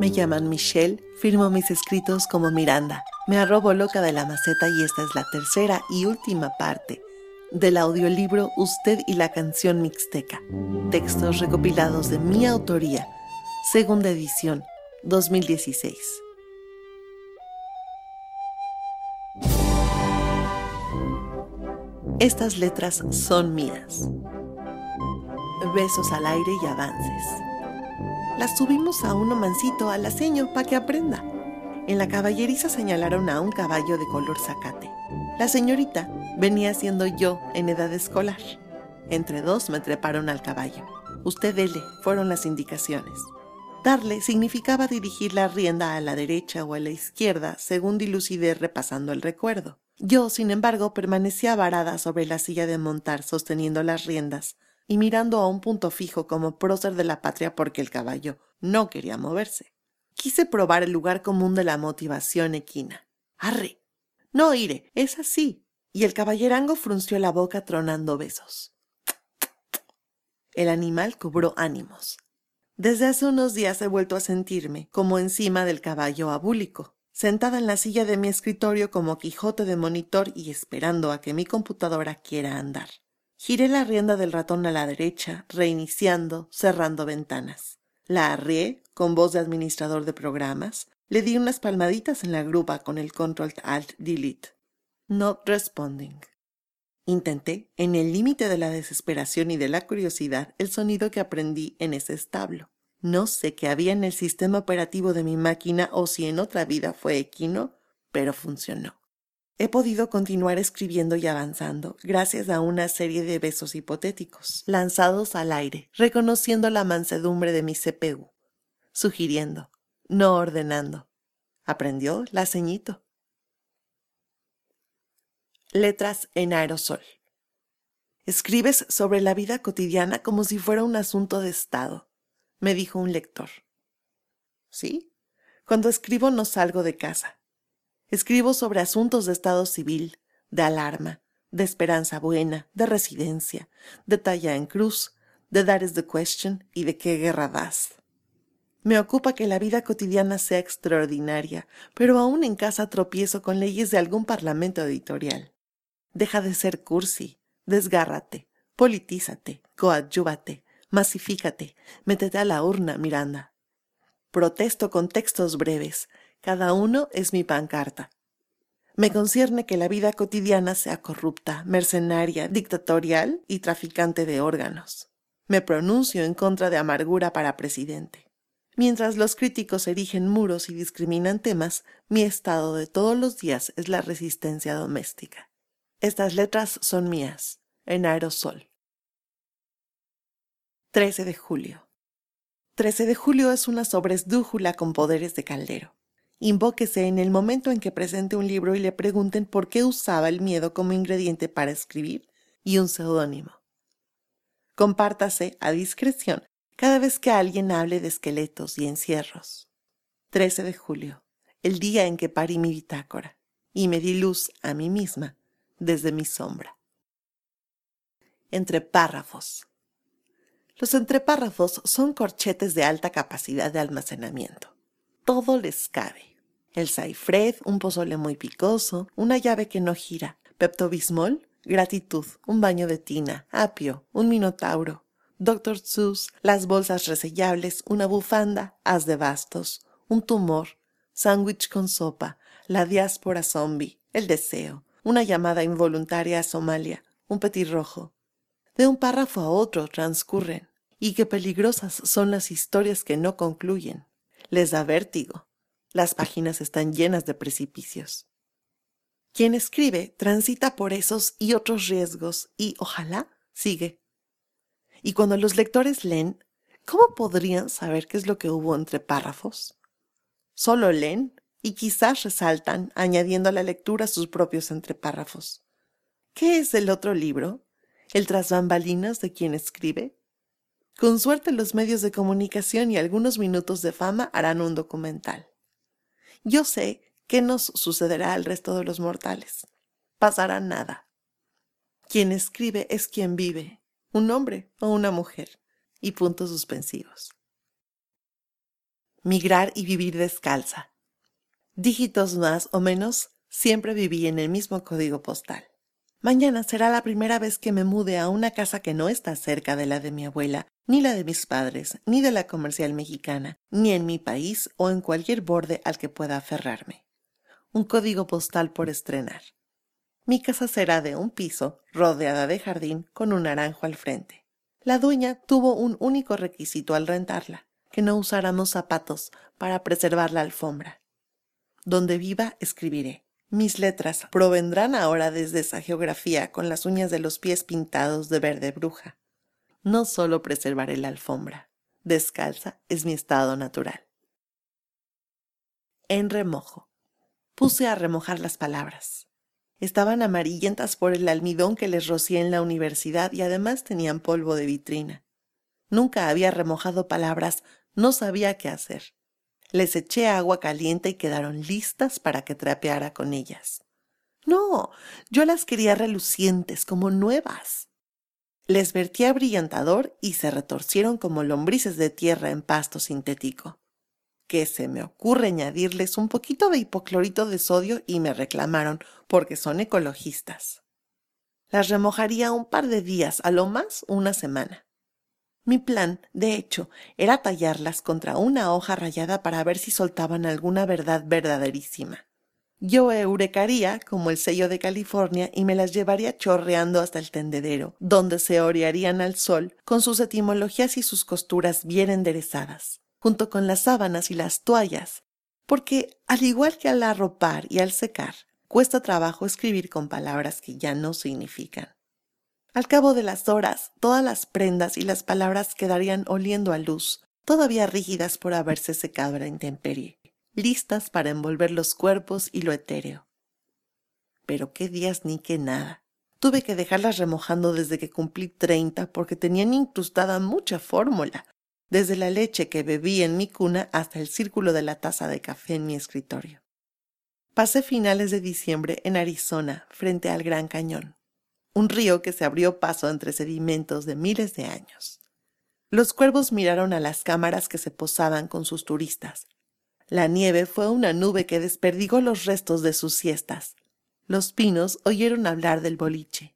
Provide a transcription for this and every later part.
Me llaman Michelle, firmo mis escritos como Miranda. Me arrobo loca de la maceta y esta es la tercera y última parte del audiolibro Usted y la canción mixteca. Textos recopilados de mi autoría. Segunda edición, 2016. Estas letras son mías. Besos al aire y avances. Las subimos a un mancito al aceño para que aprenda. En la caballeriza señalaron a un caballo de color zacate. La señorita venía siendo yo en edad escolar. Entre dos me treparon al caballo. Usted dele, fueron las indicaciones. Darle significaba dirigir la rienda a la derecha o a la izquierda, según dilucidé repasando el recuerdo. Yo, sin embargo, permanecía varada sobre la silla de montar, sosteniendo las riendas y mirando a un punto fijo como prócer de la patria porque el caballo no quería moverse. Quise probar el lugar común de la motivación equina. ¡Arre! No, iré, es así. Y el caballerango frunció la boca tronando besos. El animal cobró ánimos. Desde hace unos días he vuelto a sentirme como encima del caballo abúlico sentada en la silla de mi escritorio como Quijote de monitor y esperando a que mi computadora quiera andar. Giré la rienda del ratón a la derecha, reiniciando, cerrando ventanas. La arrié con voz de administrador de programas, le di unas palmaditas en la grupa con el control alt delete. Not responding. Intenté, en el límite de la desesperación y de la curiosidad, el sonido que aprendí en ese establo. No sé qué había en el sistema operativo de mi máquina o si en otra vida fue equino, pero funcionó. He podido continuar escribiendo y avanzando gracias a una serie de besos hipotéticos, lanzados al aire, reconociendo la mansedumbre de mi CPU, sugiriendo, no ordenando. Aprendió la ceñito. Letras en aerosol. Escribes sobre la vida cotidiana como si fuera un asunto de Estado me dijo un lector. Sí, cuando escribo no salgo de casa. Escribo sobre asuntos de estado civil, de alarma, de esperanza buena, de residencia, de talla en cruz, de That is the question y de qué guerra das. Me ocupa que la vida cotidiana sea extraordinaria, pero aún en casa tropiezo con leyes de algún parlamento editorial. Deja de ser cursi, desgárrate, politízate, coadyúvate, Masifícate, métete a la urna, Miranda. Protesto con textos breves, cada uno es mi pancarta. Me concierne que la vida cotidiana sea corrupta, mercenaria, dictatorial y traficante de órganos. Me pronuncio en contra de amargura para presidente. Mientras los críticos erigen muros y discriminan temas, mi estado de todos los días es la resistencia doméstica. Estas letras son mías, en aerosol. 13 de julio. 13 de julio es una sobresdújula con poderes de caldero. Invóquese en el momento en que presente un libro y le pregunten por qué usaba el miedo como ingrediente para escribir y un seudónimo. Compártase a discreción cada vez que alguien hable de esqueletos y encierros. 13 de julio, el día en que parí mi bitácora y me di luz a mí misma desde mi sombra. Entre párrafos. Los entrepárrafos son corchetes de alta capacidad de almacenamiento. Todo les cabe. El saifred, un pozole muy picoso, una llave que no gira, peptobismol, gratitud, un baño de tina, apio, un minotauro, Dr. Seuss, las bolsas resellables, una bufanda, haz de bastos, un tumor, sándwich con sopa, la diáspora zombie, el deseo, una llamada involuntaria a Somalia, un petirrojo. De un párrafo a otro transcurren y qué peligrosas son las historias que no concluyen. Les da vértigo. Las páginas están llenas de precipicios. Quien escribe transita por esos y otros riesgos y, ojalá, sigue. Y cuando los lectores leen, ¿cómo podrían saber qué es lo que hubo entre párrafos? Solo leen y quizás resaltan, añadiendo a la lectura sus propios entrepárrafos. ¿Qué es el otro libro? ¿El tras bambalinas de quien escribe? Con suerte los medios de comunicación y algunos minutos de fama harán un documental. Yo sé qué nos sucederá al resto de los mortales. Pasará nada. Quien escribe es quien vive, un hombre o una mujer, y puntos suspensivos. migrar y vivir descalza. Dígitos más o menos, siempre viví en el mismo código postal. Mañana será la primera vez que me mude a una casa que no está cerca de la de mi abuela, ni la de mis padres, ni de la comercial mexicana, ni en mi país o en cualquier borde al que pueda aferrarme. Un código postal por estrenar. Mi casa será de un piso, rodeada de jardín, con un naranjo al frente. La dueña tuvo un único requisito al rentarla, que no usáramos zapatos para preservar la alfombra. Donde viva escribiré. Mis letras provendrán ahora desde esa geografía con las uñas de los pies pintados de verde bruja. No solo preservaré la alfombra, descalza es mi estado natural. En remojo. Puse a remojar las palabras. Estaban amarillentas por el almidón que les rocié en la universidad y además tenían polvo de vitrina. Nunca había remojado palabras, no sabía qué hacer. Les eché agua caliente y quedaron listas para que trapeara con ellas. No, yo las quería relucientes, como nuevas. Les vertí brillantador y se retorcieron como lombrices de tierra en pasto sintético. Que se me ocurre añadirles un poquito de hipoclorito de sodio y me reclamaron porque son ecologistas. Las remojaría un par de días, a lo más una semana. Mi plan, de hecho, era tallarlas contra una hoja rayada para ver si soltaban alguna verdad verdaderísima. Yo eurekaría como el sello de California y me las llevaría chorreando hasta el tendedero, donde se orearían al sol con sus etimologías y sus costuras bien enderezadas, junto con las sábanas y las toallas, porque, al igual que al arropar y al secar, cuesta trabajo escribir con palabras que ya no significan. Al cabo de las horas, todas las prendas y las palabras quedarían oliendo a luz, todavía rígidas por haberse secado la intemperie, listas para envolver los cuerpos y lo etéreo. Pero qué días ni qué nada. Tuve que dejarlas remojando desde que cumplí treinta porque tenían incrustada mucha fórmula, desde la leche que bebí en mi cuna hasta el círculo de la taza de café en mi escritorio. Pasé finales de diciembre en Arizona, frente al Gran Cañón un río que se abrió paso entre sedimentos de miles de años. Los cuervos miraron a las cámaras que se posaban con sus turistas. La nieve fue una nube que desperdigó los restos de sus siestas. Los pinos oyeron hablar del boliche.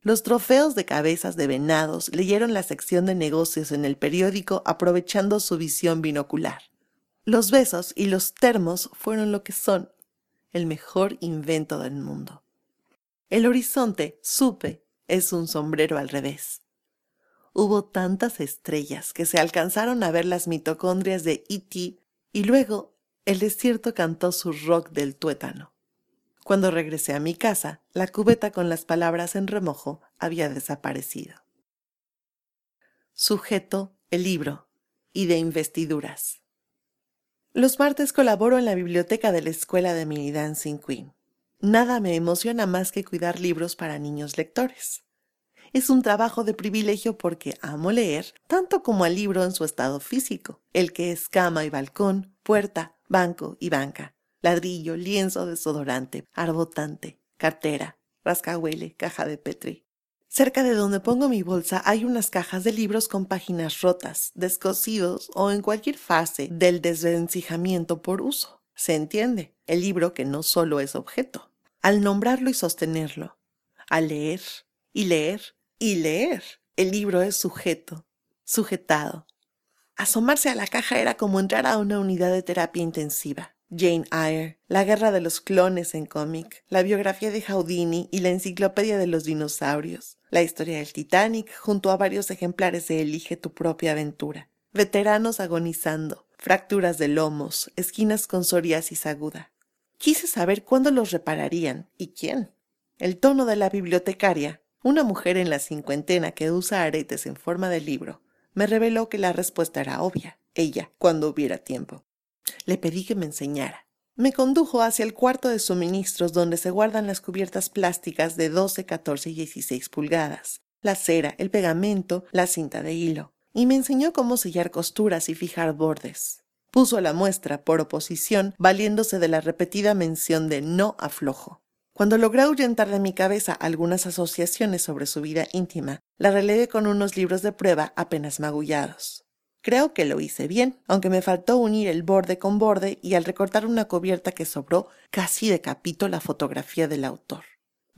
Los trofeos de cabezas de venados leyeron la sección de negocios en el periódico aprovechando su visión binocular. Los besos y los termos fueron lo que son, el mejor invento del mundo. El horizonte, supe, es un sombrero al revés. Hubo tantas estrellas que se alcanzaron a ver las mitocondrias de E.T. y luego el desierto cantó su rock del tuétano. Cuando regresé a mi casa, la cubeta con las palabras en remojo había desaparecido. Sujeto, el libro, y de investiduras. Los martes colaboro en la biblioteca de la Escuela de Mini Dancing Queen. Nada me emociona más que cuidar libros para niños lectores. Es un trabajo de privilegio porque amo leer tanto como al libro en su estado físico, el que es cama y balcón, puerta, banco y banca, ladrillo, lienzo, desodorante, arbotante, cartera, rascahuele, caja de petri. Cerca de donde pongo mi bolsa hay unas cajas de libros con páginas rotas, descosidos o en cualquier fase del desvencijamiento por uso. Se entiende, el libro que no solo es objeto, al nombrarlo y sostenerlo, al leer y leer y leer. El libro es sujeto, sujetado. Asomarse a la caja era como entrar a una unidad de terapia intensiva. Jane Eyre, La guerra de los clones en cómic, la biografía de Houdini y la enciclopedia de los dinosaurios, la historia del Titanic junto a varios ejemplares de Elige tu propia aventura, veteranos agonizando, fracturas de lomos, esquinas con psoriasis aguda, Quise saber cuándo los repararían y quién. El tono de la bibliotecaria, una mujer en la cincuentena que usa aretes en forma de libro, me reveló que la respuesta era obvia, ella, cuando hubiera tiempo. Le pedí que me enseñara. Me condujo hacia el cuarto de suministros donde se guardan las cubiertas plásticas de 12, 14 y 16 pulgadas, la cera, el pegamento, la cinta de hilo, y me enseñó cómo sellar costuras y fijar bordes puso la muestra por oposición, valiéndose de la repetida mención de no aflojo. Cuando logré ahuyentar de mi cabeza algunas asociaciones sobre su vida íntima, la relevé con unos libros de prueba apenas magullados. Creo que lo hice bien, aunque me faltó unir el borde con borde y al recortar una cubierta que sobró, casi decapito la fotografía del autor.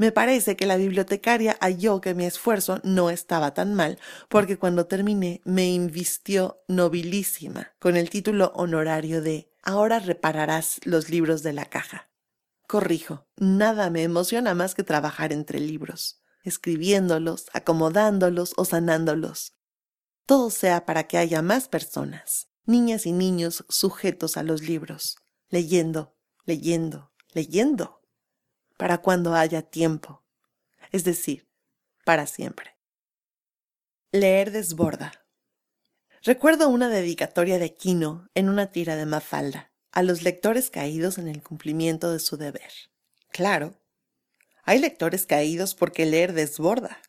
Me parece que la bibliotecaria halló que mi esfuerzo no estaba tan mal, porque cuando terminé me invistió nobilísima con el título honorario de Ahora repararás los libros de la caja. Corrijo, nada me emociona más que trabajar entre libros, escribiéndolos, acomodándolos o sanándolos. Todo sea para que haya más personas, niñas y niños sujetos a los libros, leyendo, leyendo, leyendo para cuando haya tiempo, es decir, para siempre. Leer desborda. Recuerdo una dedicatoria de Quino en una tira de Mafalda a los lectores caídos en el cumplimiento de su deber. Claro, hay lectores caídos porque leer desborda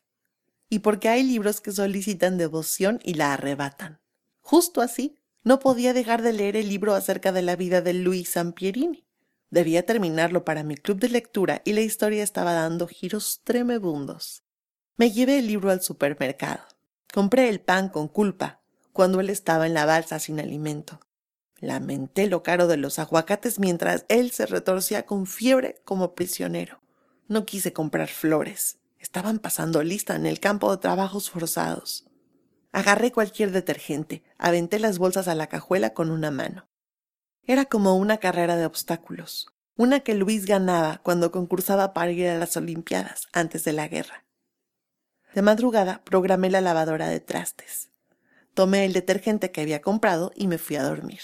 y porque hay libros que solicitan devoción y la arrebatan. Justo así, no podía dejar de leer el libro acerca de la vida de Luis Sampierini. Debía terminarlo para mi club de lectura y la historia estaba dando giros tremebundos. Me llevé el libro al supermercado. Compré el pan con culpa, cuando él estaba en la balsa sin alimento. Lamenté lo caro de los aguacates mientras él se retorcía con fiebre como prisionero. No quise comprar flores. Estaban pasando lista en el campo de trabajos forzados. Agarré cualquier detergente, aventé las bolsas a la cajuela con una mano. Era como una carrera de obstáculos, una que Luis ganaba cuando concursaba para ir a las Olimpiadas antes de la guerra. De madrugada programé la lavadora de trastes. Tomé el detergente que había comprado y me fui a dormir.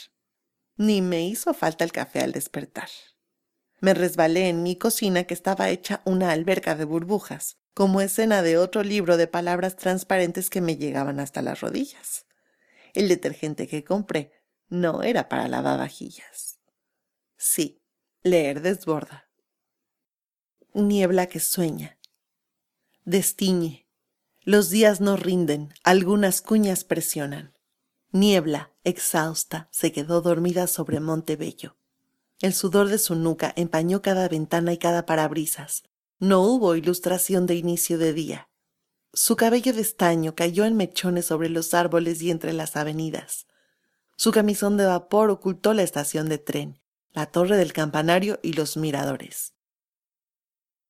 Ni me hizo falta el café al despertar. Me resbalé en mi cocina que estaba hecha una alberca de burbujas, como escena de otro libro de palabras transparentes que me llegaban hasta las rodillas. El detergente que compré no era para lavavajillas. Sí, leer desborda. Niebla que sueña. Destiñe. Los días no rinden, algunas cuñas presionan. Niebla, exhausta, se quedó dormida sobre Montebello. El sudor de su nuca empañó cada ventana y cada parabrisas. No hubo ilustración de inicio de día. Su cabello de estaño cayó en mechones sobre los árboles y entre las avenidas. Su camisón de vapor ocultó la estación de tren, la torre del campanario y los miradores.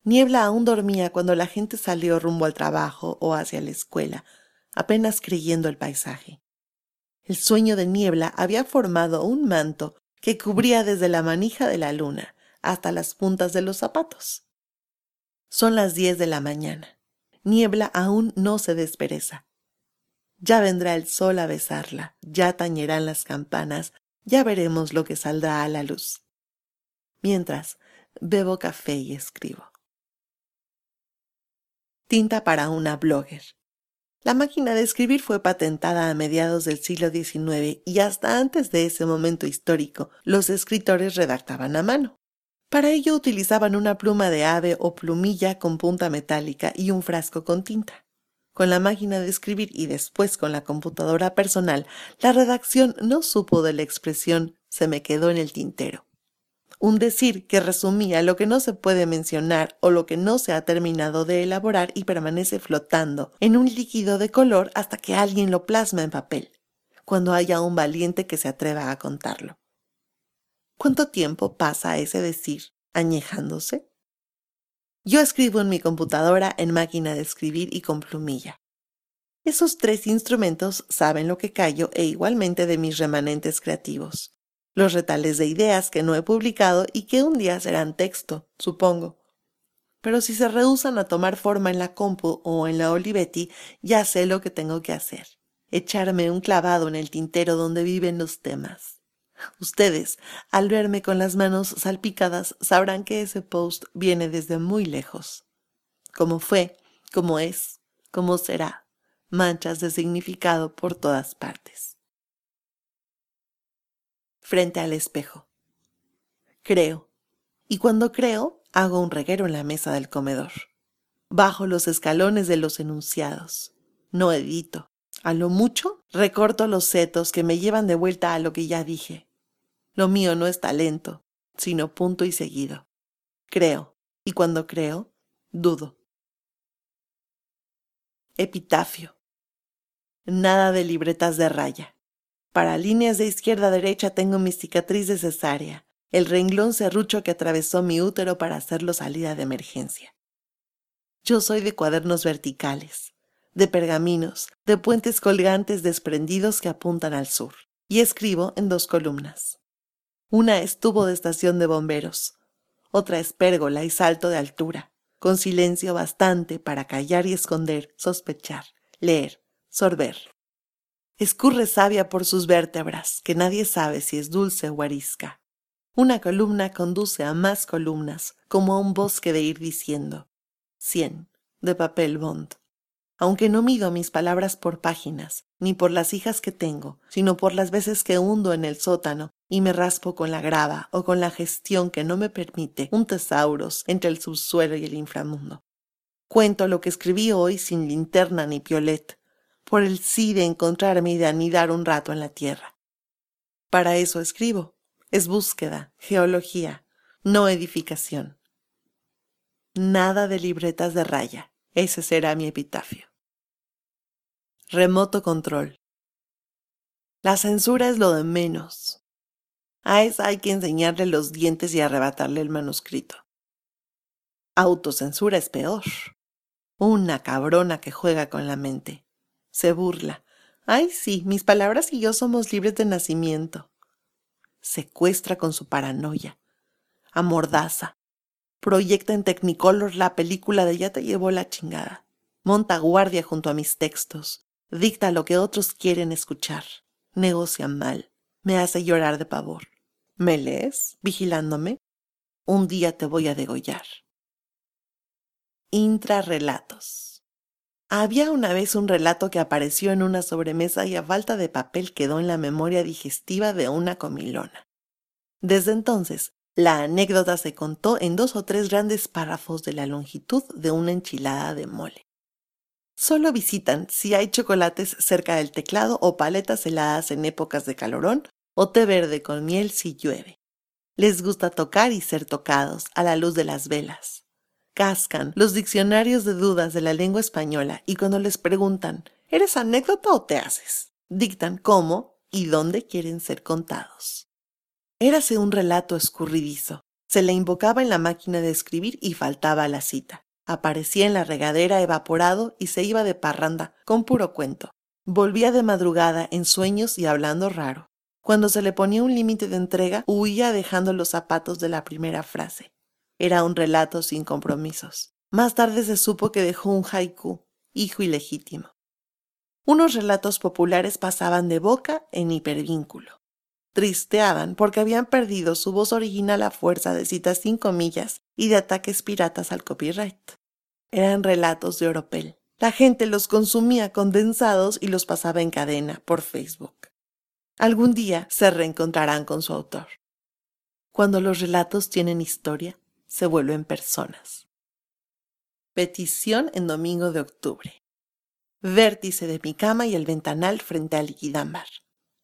Niebla aún dormía cuando la gente salió rumbo al trabajo o hacia la escuela, apenas creyendo el paisaje. El sueño de Niebla había formado un manto que cubría desde la manija de la luna hasta las puntas de los zapatos. Son las diez de la mañana. Niebla aún no se despereza. Ya vendrá el sol a besarla, ya tañerán las campanas, ya veremos lo que saldrá a la luz. Mientras, bebo café y escribo. Tinta para una blogger. La máquina de escribir fue patentada a mediados del siglo XIX y hasta antes de ese momento histórico los escritores redactaban a mano. Para ello utilizaban una pluma de ave o plumilla con punta metálica y un frasco con tinta con la máquina de escribir y después con la computadora personal, la redacción no supo de la expresión se me quedó en el tintero. Un decir que resumía lo que no se puede mencionar o lo que no se ha terminado de elaborar y permanece flotando en un líquido de color hasta que alguien lo plasma en papel, cuando haya un valiente que se atreva a contarlo. ¿Cuánto tiempo pasa ese decir añejándose? Yo escribo en mi computadora, en máquina de escribir y con plumilla. Esos tres instrumentos saben lo que callo e igualmente de mis remanentes creativos, los retales de ideas que no he publicado y que un día serán texto, supongo. Pero si se rehusan a tomar forma en la compu o en la Olivetti, ya sé lo que tengo que hacer. Echarme un clavado en el tintero donde viven los temas. Ustedes, al verme con las manos salpicadas, sabrán que ese post viene desde muy lejos. Como fue, como es, como será, manchas de significado por todas partes. Frente al espejo. Creo. Y cuando creo, hago un reguero en la mesa del comedor. Bajo los escalones de los enunciados. No edito. A lo mucho, recorto los setos que me llevan de vuelta a lo que ya dije lo mío no es talento, sino punto y seguido. Creo, y cuando creo, dudo. Epitafio. Nada de libretas de raya. Para líneas de izquierda a derecha tengo mi cicatriz de cesárea, el renglón serrucho que atravesó mi útero para hacerlo salida de emergencia. Yo soy de cuadernos verticales, de pergaminos, de puentes colgantes desprendidos que apuntan al sur, y escribo en dos columnas. Una es tubo de estación de bomberos, otra es pérgola y salto de altura, con silencio bastante para callar y esconder, sospechar, leer, sorber. Escurre savia por sus vértebras, que nadie sabe si es dulce o arisca. Una columna conduce a más columnas, como a un bosque de ir diciendo. Cien, de papel bond. Aunque no mido mis palabras por páginas, ni por las hijas que tengo, sino por las veces que hundo en el sótano y me raspo con la grava o con la gestión que no me permite un tesauros entre el subsuelo y el inframundo. Cuento lo que escribí hoy sin linterna ni piolet, por el sí de encontrarme y de anidar un rato en la tierra. Para eso escribo. Es búsqueda, geología, no edificación. Nada de libretas de raya. Ese será mi epitafio. Remoto control. La censura es lo de menos. A esa hay que enseñarle los dientes y arrebatarle el manuscrito. Autocensura es peor. Una cabrona que juega con la mente. Se burla. Ay, sí, mis palabras y yo somos libres de nacimiento. Secuestra con su paranoia. Amordaza. Proyecta en Technicolor la película de Ya te llevó la chingada. Monta guardia junto a mis textos dicta lo que otros quieren escuchar, negocia mal, me hace llorar de pavor. ¿Me lees, vigilándome? Un día te voy a degollar. Intrarrelatos. Había una vez un relato que apareció en una sobremesa y a falta de papel quedó en la memoria digestiva de una comilona. Desde entonces, la anécdota se contó en dos o tres grandes párrafos de la longitud de una enchilada de mole. Solo visitan si hay chocolates cerca del teclado o paletas heladas en épocas de calorón o té verde con miel si llueve. Les gusta tocar y ser tocados a la luz de las velas. Cascan los diccionarios de dudas de la lengua española y cuando les preguntan ¿Eres anécdota o te haces? dictan cómo y dónde quieren ser contados. Érase un relato escurridizo. Se le invocaba en la máquina de escribir y faltaba a la cita. Aparecía en la regadera evaporado y se iba de parranda, con puro cuento. Volvía de madrugada en sueños y hablando raro. Cuando se le ponía un límite de entrega, huía dejando los zapatos de la primera frase. Era un relato sin compromisos. Más tarde se supo que dejó un haiku, hijo ilegítimo. Unos relatos populares pasaban de boca en hipervínculo. Tristeaban porque habían perdido su voz original a fuerza de citas sin comillas y de ataques piratas al copyright. Eran relatos de Oropel. La gente los consumía condensados y los pasaba en cadena por Facebook. Algún día se reencontrarán con su autor. Cuando los relatos tienen historia, se vuelven personas. Petición en domingo de octubre. Vértice de mi cama y el ventanal frente al liquidámbar.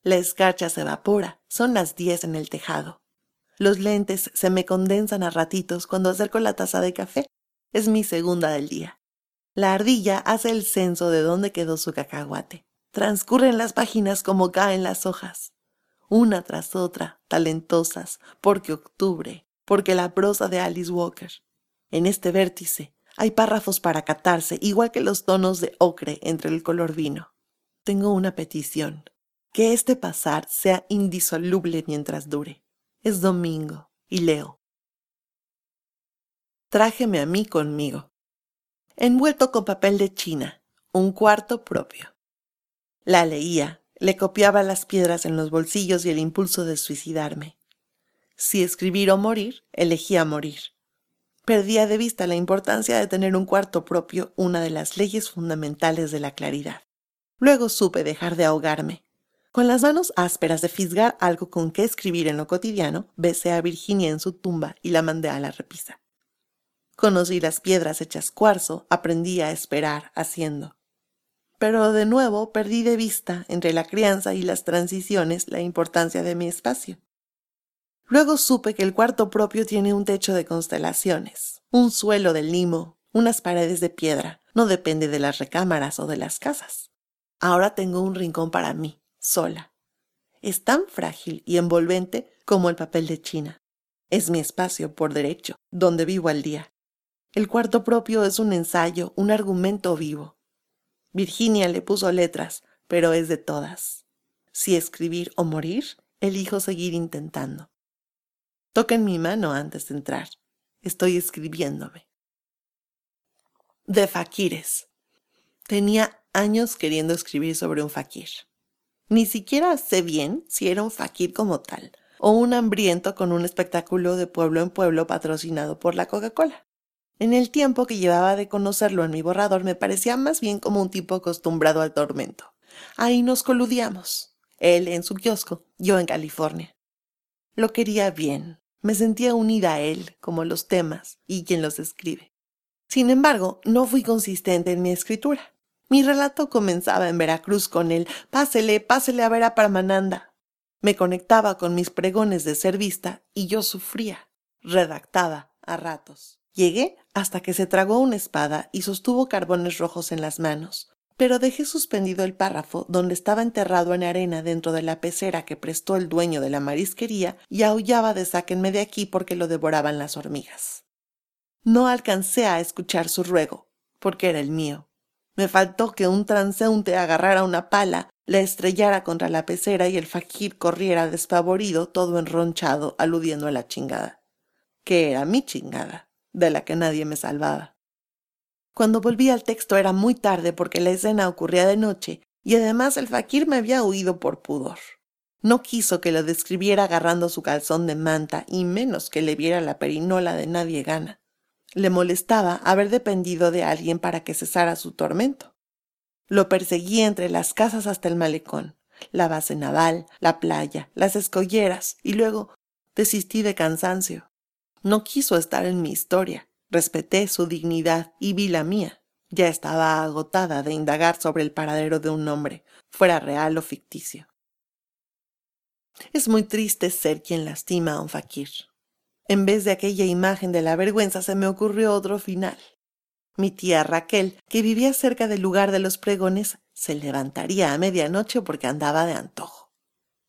La escarcha se evapora, son las diez en el tejado. Los lentes se me condensan a ratitos cuando acerco la taza de café es mi segunda del día. La ardilla hace el censo de dónde quedó su cacahuate. Transcurren las páginas como caen las hojas, una tras otra, talentosas, porque octubre, porque la prosa de Alice Walker. En este vértice hay párrafos para catarse, igual que los tonos de ocre entre el color vino. Tengo una petición, que este pasar sea indisoluble mientras dure. Es domingo, y leo. Trájeme a mí conmigo. Envuelto con papel de China, un cuarto propio. La leía, le copiaba las piedras en los bolsillos y el impulso de suicidarme. Si escribir o morir, elegía morir. Perdía de vista la importancia de tener un cuarto propio, una de las leyes fundamentales de la claridad. Luego supe dejar de ahogarme. Con las manos ásperas de fisgar algo con que escribir en lo cotidiano, besé a Virginia en su tumba y la mandé a la repisa. Conocí las piedras hechas cuarzo, aprendí a esperar haciendo. Pero de nuevo perdí de vista, entre la crianza y las transiciones, la importancia de mi espacio. Luego supe que el cuarto propio tiene un techo de constelaciones, un suelo de limo, unas paredes de piedra, no depende de las recámaras o de las casas. Ahora tengo un rincón para mí, sola. es tan frágil y envolvente como el papel de China. Es mi espacio por derecho, donde vivo al día. El cuarto propio es un ensayo, un argumento vivo. Virginia le puso letras, pero es de todas. Si escribir o morir, elijo seguir intentando. Toquen mi mano antes de entrar. Estoy escribiéndome. De faquires. Tenía años queriendo escribir sobre un faquir. Ni siquiera sé bien si era un faquir como tal, o un hambriento con un espectáculo de pueblo en pueblo patrocinado por la Coca-Cola. En el tiempo que llevaba de conocerlo en mi borrador me parecía más bien como un tipo acostumbrado al tormento. Ahí nos coludíamos. Él en su kiosco, yo en California. Lo quería bien, me sentía unida a él, como los temas y quien los escribe. Sin embargo, no fui consistente en mi escritura. Mi relato comenzaba en Veracruz con el Pásele, pásele a ver a Parmananda. Me conectaba con mis pregones de ser vista y yo sufría. Redactaba a ratos. Llegué hasta que se tragó una espada y sostuvo carbones rojos en las manos, pero dejé suspendido el párrafo donde estaba enterrado en arena dentro de la pecera que prestó el dueño de la marisquería y aullaba de sáquenme de aquí porque lo devoraban las hormigas. No alcancé a escuchar su ruego, porque era el mío. Me faltó que un transeúnte agarrara una pala, la estrellara contra la pecera y el faquir corriera despavorido, todo enronchado, aludiendo a la chingada. Que era mi chingada de la que nadie me salvaba. Cuando volví al texto era muy tarde porque la escena ocurría de noche y además el faquir me había huido por pudor. No quiso que lo describiera agarrando su calzón de manta y menos que le viera la perinola de nadie gana. Le molestaba haber dependido de alguien para que cesara su tormento. Lo perseguí entre las casas hasta el malecón, la base naval, la playa, las escolleras y luego desistí de cansancio. No quiso estar en mi historia. Respeté su dignidad y vi la mía. Ya estaba agotada de indagar sobre el paradero de un hombre, fuera real o ficticio. Es muy triste ser quien lastima a un fakir. En vez de aquella imagen de la vergüenza se me ocurrió otro final. Mi tía Raquel, que vivía cerca del lugar de los pregones, se levantaría a medianoche porque andaba de antojo.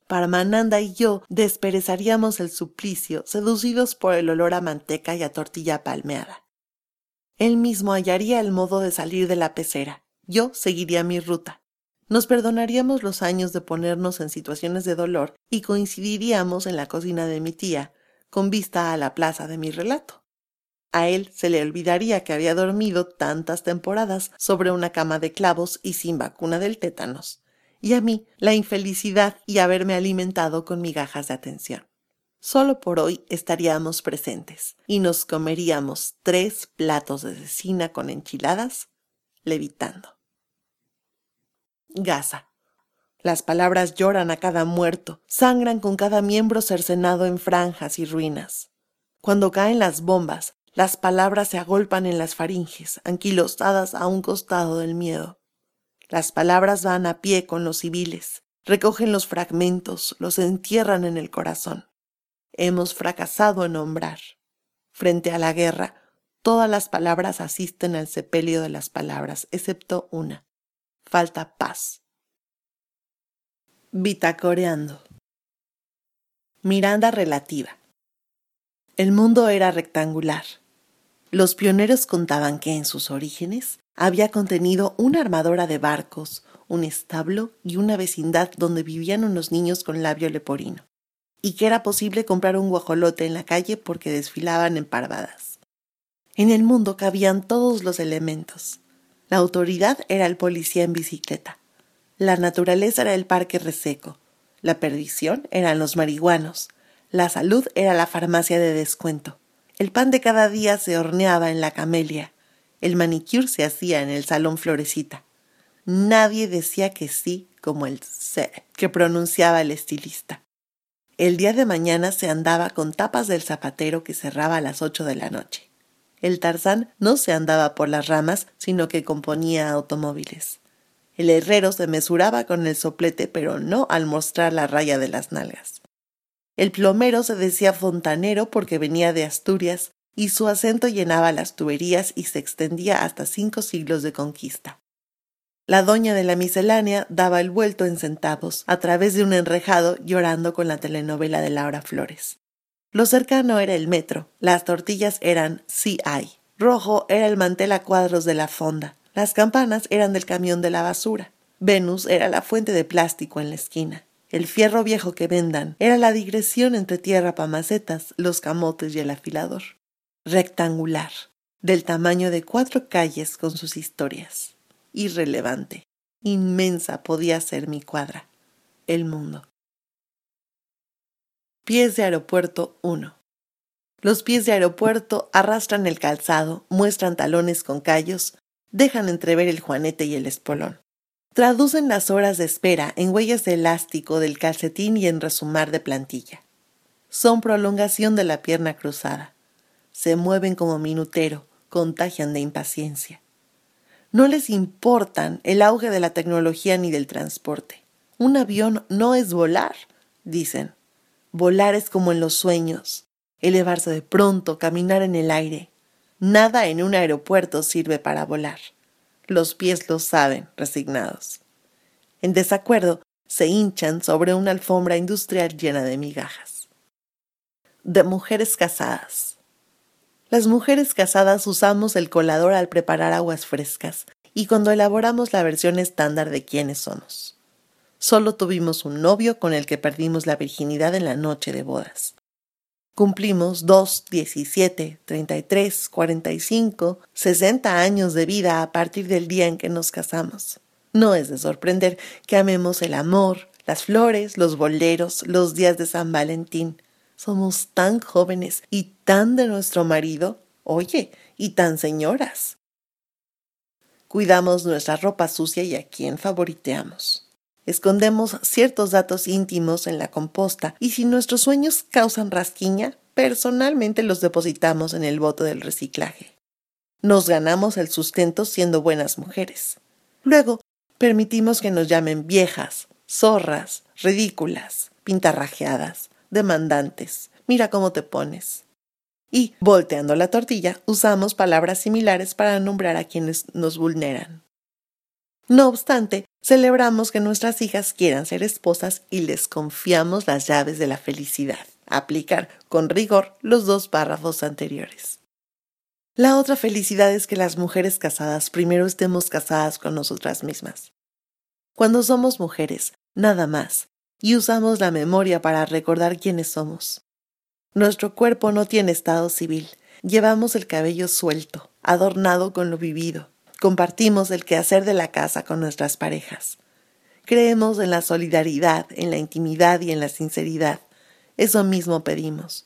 Parmananda y yo desperezaríamos el suplicio, seducidos por el olor a manteca y a tortilla palmeada. Él mismo hallaría el modo de salir de la pecera. Yo seguiría mi ruta. Nos perdonaríamos los años de ponernos en situaciones de dolor y coincidiríamos en la cocina de mi tía, con vista a la plaza de mi relato. A él se le olvidaría que había dormido tantas temporadas sobre una cama de clavos y sin vacuna del tétanos y a mí la infelicidad y haberme alimentado con migajas de atención. Solo por hoy estaríamos presentes y nos comeríamos tres platos de cecina con enchiladas, levitando. Gaza. Las palabras lloran a cada muerto, sangran con cada miembro cercenado en franjas y ruinas. Cuando caen las bombas, las palabras se agolpan en las faringes, anquilosadas a un costado del miedo. Las palabras van a pie con los civiles, recogen los fragmentos, los entierran en el corazón. Hemos fracasado en nombrar. Frente a la guerra, todas las palabras asisten al sepelio de las palabras, excepto una. Falta paz. Bitacoreando. Miranda relativa. El mundo era rectangular. Los pioneros contaban que en sus orígenes había contenido una armadora de barcos, un establo y una vecindad donde vivían unos niños con labio leporino, y que era posible comprar un guajolote en la calle porque desfilaban en parvadas. En el mundo cabían todos los elementos. La autoridad era el policía en bicicleta, la naturaleza era el parque reseco, la perdición eran los marihuanos, la salud era la farmacia de descuento, el pan de cada día se horneaba en la camelia, el manicure se hacía en el salón Florecita. Nadie decía que sí como el C que pronunciaba el estilista. El día de mañana se andaba con tapas del zapatero que cerraba a las ocho de la noche. El tarzán no se andaba por las ramas, sino que componía automóviles. El herrero se mesuraba con el soplete, pero no al mostrar la raya de las nalgas. El plomero se decía fontanero porque venía de Asturias y su acento llenaba las tuberías y se extendía hasta cinco siglos de conquista. La doña de la miscelánea daba el vuelto en centavos, a través de un enrejado, llorando con la telenovela de Laura Flores. Lo cercano era el metro, las tortillas eran sí hay. Rojo era el mantel a cuadros de la fonda, las campanas eran del camión de la basura. Venus era la fuente de plástico en la esquina. El fierro viejo que vendan era la digresión entre tierra para macetas, los camotes y el afilador. Rectangular, del tamaño de cuatro calles con sus historias irrelevante, inmensa podía ser mi cuadra, el mundo. Pies de aeropuerto 1. Los pies de aeropuerto arrastran el calzado, muestran talones con callos, dejan entrever el juanete y el espolón. Traducen las horas de espera en huellas de elástico del calcetín y en resumar de plantilla. Son prolongación de la pierna cruzada. Se mueven como minutero, contagian de impaciencia. No les importan el auge de la tecnología ni del transporte. Un avión no es volar, dicen. Volar es como en los sueños, elevarse de pronto, caminar en el aire. Nada en un aeropuerto sirve para volar. Los pies lo saben, resignados. En desacuerdo, se hinchan sobre una alfombra industrial llena de migajas. De mujeres casadas. Las mujeres casadas usamos el colador al preparar aguas frescas y cuando elaboramos la versión estándar de quiénes somos. Solo tuvimos un novio con el que perdimos la virginidad en la noche de bodas. Cumplimos dos, diecisiete, treinta y tres, cuarenta y cinco, sesenta años de vida a partir del día en que nos casamos. No es de sorprender que amemos el amor, las flores, los boleros, los días de San Valentín, somos tan jóvenes y tan de nuestro marido, oye, y tan señoras. Cuidamos nuestra ropa sucia y a quién favoriteamos. Escondemos ciertos datos íntimos en la composta y si nuestros sueños causan rasquiña, personalmente los depositamos en el bote del reciclaje. Nos ganamos el sustento siendo buenas mujeres. Luego, permitimos que nos llamen viejas, zorras, ridículas, pintarrajeadas, demandantes. Mira cómo te pones. Y, volteando la tortilla, usamos palabras similares para nombrar a quienes nos vulneran. No obstante, celebramos que nuestras hijas quieran ser esposas y les confiamos las llaves de la felicidad. Aplicar con rigor los dos párrafos anteriores. La otra felicidad es que las mujeres casadas primero estemos casadas con nosotras mismas. Cuando somos mujeres, nada más, y usamos la memoria para recordar quiénes somos. Nuestro cuerpo no tiene estado civil. Llevamos el cabello suelto, adornado con lo vivido. Compartimos el quehacer de la casa con nuestras parejas. Creemos en la solidaridad, en la intimidad y en la sinceridad. Eso mismo pedimos.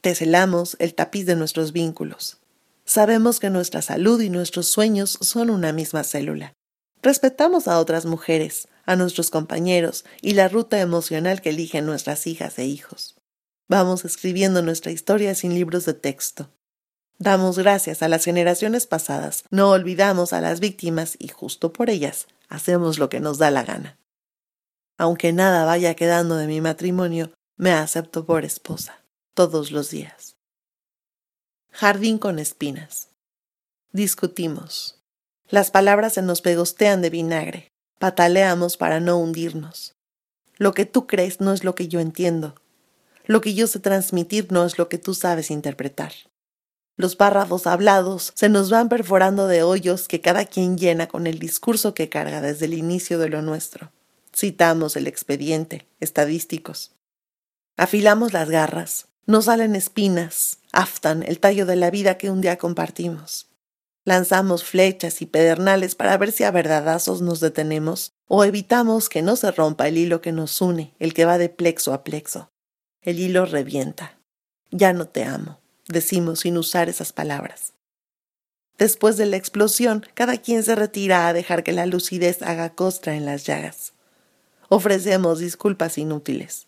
Teselamos el tapiz de nuestros vínculos. Sabemos que nuestra salud y nuestros sueños son una misma célula. Respetamos a otras mujeres, a nuestros compañeros y la ruta emocional que eligen nuestras hijas e hijos. Vamos escribiendo nuestra historia sin libros de texto. Damos gracias a las generaciones pasadas, no olvidamos a las víctimas y justo por ellas hacemos lo que nos da la gana. Aunque nada vaya quedando de mi matrimonio, me acepto por esposa, todos los días. Jardín con espinas. Discutimos. Las palabras se nos pegostean de vinagre. Pataleamos para no hundirnos. Lo que tú crees no es lo que yo entiendo. Lo que yo sé transmitir no es lo que tú sabes interpretar. Los párrafos hablados se nos van perforando de hoyos que cada quien llena con el discurso que carga desde el inicio de lo nuestro. Citamos el expediente, estadísticos. Afilamos las garras, nos salen espinas, aftan el tallo de la vida que un día compartimos. Lanzamos flechas y pedernales para ver si a verdadazos nos detenemos o evitamos que no se rompa el hilo que nos une, el que va de plexo a plexo. El hilo revienta. Ya no te amo, decimos sin usar esas palabras. Después de la explosión, cada quien se retira a dejar que la lucidez haga costra en las llagas. Ofrecemos disculpas inútiles.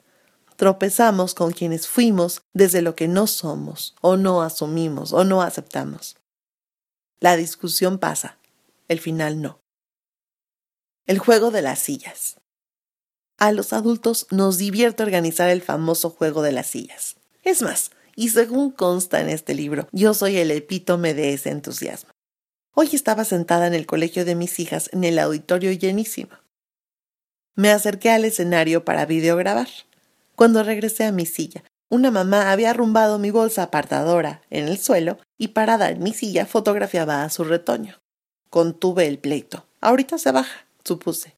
Tropezamos con quienes fuimos desde lo que no somos, o no asumimos, o no aceptamos. La discusión pasa, el final no. El juego de las sillas. A los adultos nos divierte organizar el famoso juego de las sillas. Es más, y según consta en este libro, yo soy el epítome de ese entusiasmo. Hoy estaba sentada en el colegio de mis hijas en el auditorio llenísimo. Me acerqué al escenario para videograbar. Cuando regresé a mi silla, una mamá había arrumbado mi bolsa apartadora en el suelo y parada en mi silla fotografiaba a su retoño. Contuve el pleito. Ahorita se baja, supuse.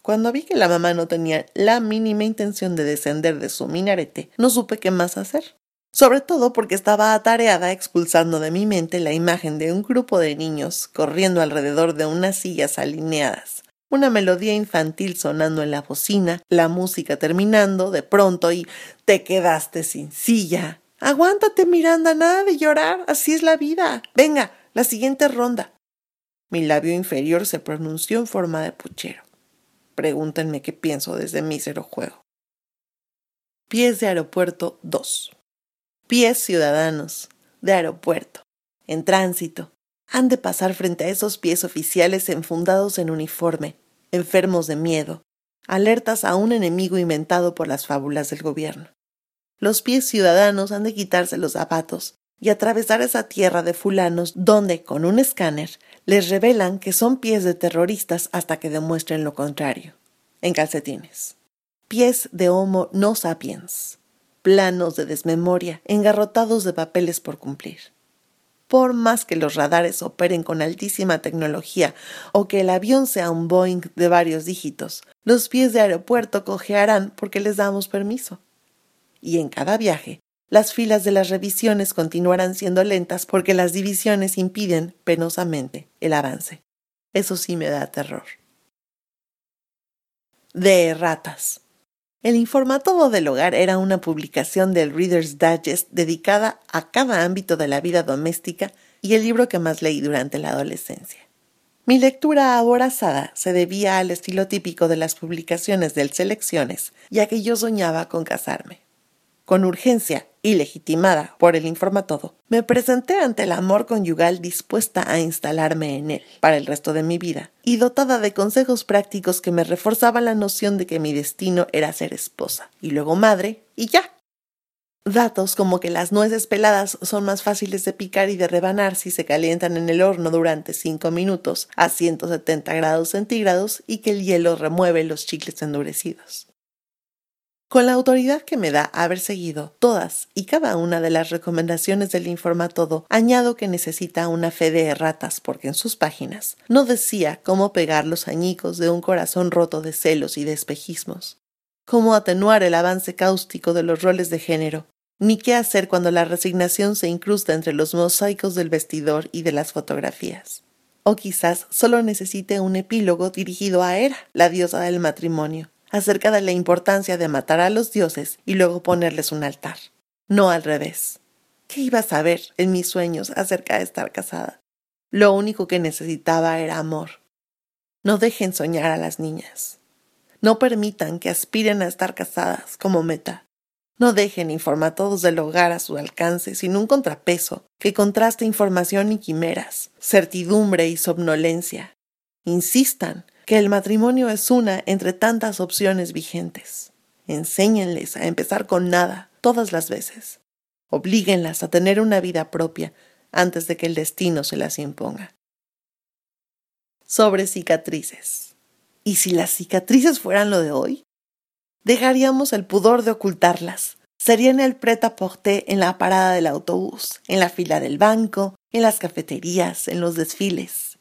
Cuando vi que la mamá no tenía la mínima intención de descender de su minarete, no supe qué más hacer. Sobre todo porque estaba atareada expulsando de mi mente la imagen de un grupo de niños corriendo alrededor de unas sillas alineadas, una melodía infantil sonando en la bocina, la música terminando de pronto y te quedaste sin silla. Aguántate, Miranda, nada de llorar, así es la vida. Venga, la siguiente ronda. Mi labio inferior se pronunció en forma de puchero. Pregúntenme qué pienso desde este mísero juego. Pies de aeropuerto 2. Pies ciudadanos de aeropuerto, en tránsito, han de pasar frente a esos pies oficiales enfundados en uniforme, enfermos de miedo, alertas a un enemigo inventado por las fábulas del gobierno. Los pies ciudadanos han de quitarse los zapatos y atravesar esa tierra de fulanos donde, con un escáner, les revelan que son pies de terroristas hasta que demuestren lo contrario. En calcetines. Pies de Homo no sapiens. Planos de desmemoria, engarrotados de papeles por cumplir por más que los radares operen con altísima tecnología o que el avión sea un Boeing de varios dígitos, los pies de aeropuerto cojearán porque les damos permiso. Y en cada viaje, las filas de las revisiones continuarán siendo lentas porque las divisiones impiden penosamente el avance. Eso sí me da terror. De ratas. El informativo del hogar era una publicación del Reader's Digest dedicada a cada ámbito de la vida doméstica y el libro que más leí durante la adolescencia. Mi lectura aborazada se debía al estilo típico de las publicaciones del Selecciones, ya que yo soñaba con casarme. Con urgencia y legitimada por el informatodo, me presenté ante el amor conyugal dispuesta a instalarme en él para el resto de mi vida y dotada de consejos prácticos que me reforzaban la noción de que mi destino era ser esposa y luego madre y ya. Datos como que las nueces peladas son más fáciles de picar y de rebanar si se calientan en el horno durante 5 minutos a 170 grados centígrados y que el hielo remueve los chicles endurecidos. Con la autoridad que me da haber seguido todas y cada una de las recomendaciones del informatodo, añado que necesita una fe de erratas porque en sus páginas no decía cómo pegar los añicos de un corazón roto de celos y de espejismos, cómo atenuar el avance cáustico de los roles de género, ni qué hacer cuando la resignación se incrusta entre los mosaicos del vestidor y de las fotografías. O quizás solo necesite un epílogo dirigido a Hera, la diosa del matrimonio, acerca de la importancia de matar a los dioses y luego ponerles un altar. No al revés. ¿Qué iba a saber en mis sueños acerca de estar casada? Lo único que necesitaba era amor. No dejen soñar a las niñas. No permitan que aspiren a estar casadas como meta. No dejen informatodos del hogar a su alcance sin un contrapeso que contraste información y quimeras, certidumbre y somnolencia. Insistan que el matrimonio es una entre tantas opciones vigentes. Enséñenles a empezar con nada todas las veces. Oblíguenlas a tener una vida propia antes de que el destino se las imponga. Sobre cicatrices. ¿Y si las cicatrices fueran lo de hoy? Dejaríamos el pudor de ocultarlas. Serían el prêt-à-porter en la parada del autobús, en la fila del banco, en las cafeterías, en los desfiles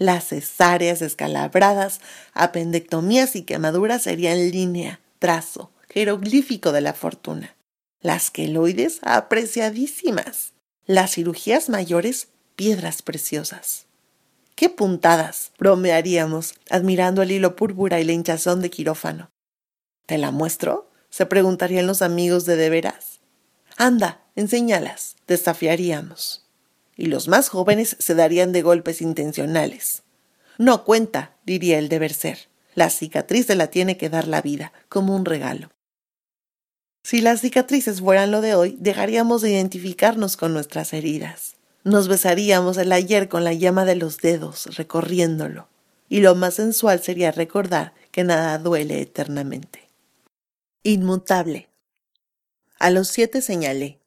las cesáreas escalabradas, apendectomías y quemaduras serían línea, trazo, jeroglífico de la fortuna. Las queloides apreciadísimas. Las cirugías mayores, piedras preciosas. ¡Qué puntadas! bromearíamos, admirando el hilo púrpura y la hinchazón de quirófano. ¿Te la muestro? se preguntarían los amigos de de veras. Anda, enséñalas, desafiaríamos y los más jóvenes se darían de golpes intencionales. No cuenta, diría el deber ser. La cicatriz se la tiene que dar la vida, como un regalo. Si las cicatrices fueran lo de hoy, dejaríamos de identificarnos con nuestras heridas. Nos besaríamos el ayer con la llama de los dedos, recorriéndolo. Y lo más sensual sería recordar que nada duele eternamente. Inmutable. A los siete señalé.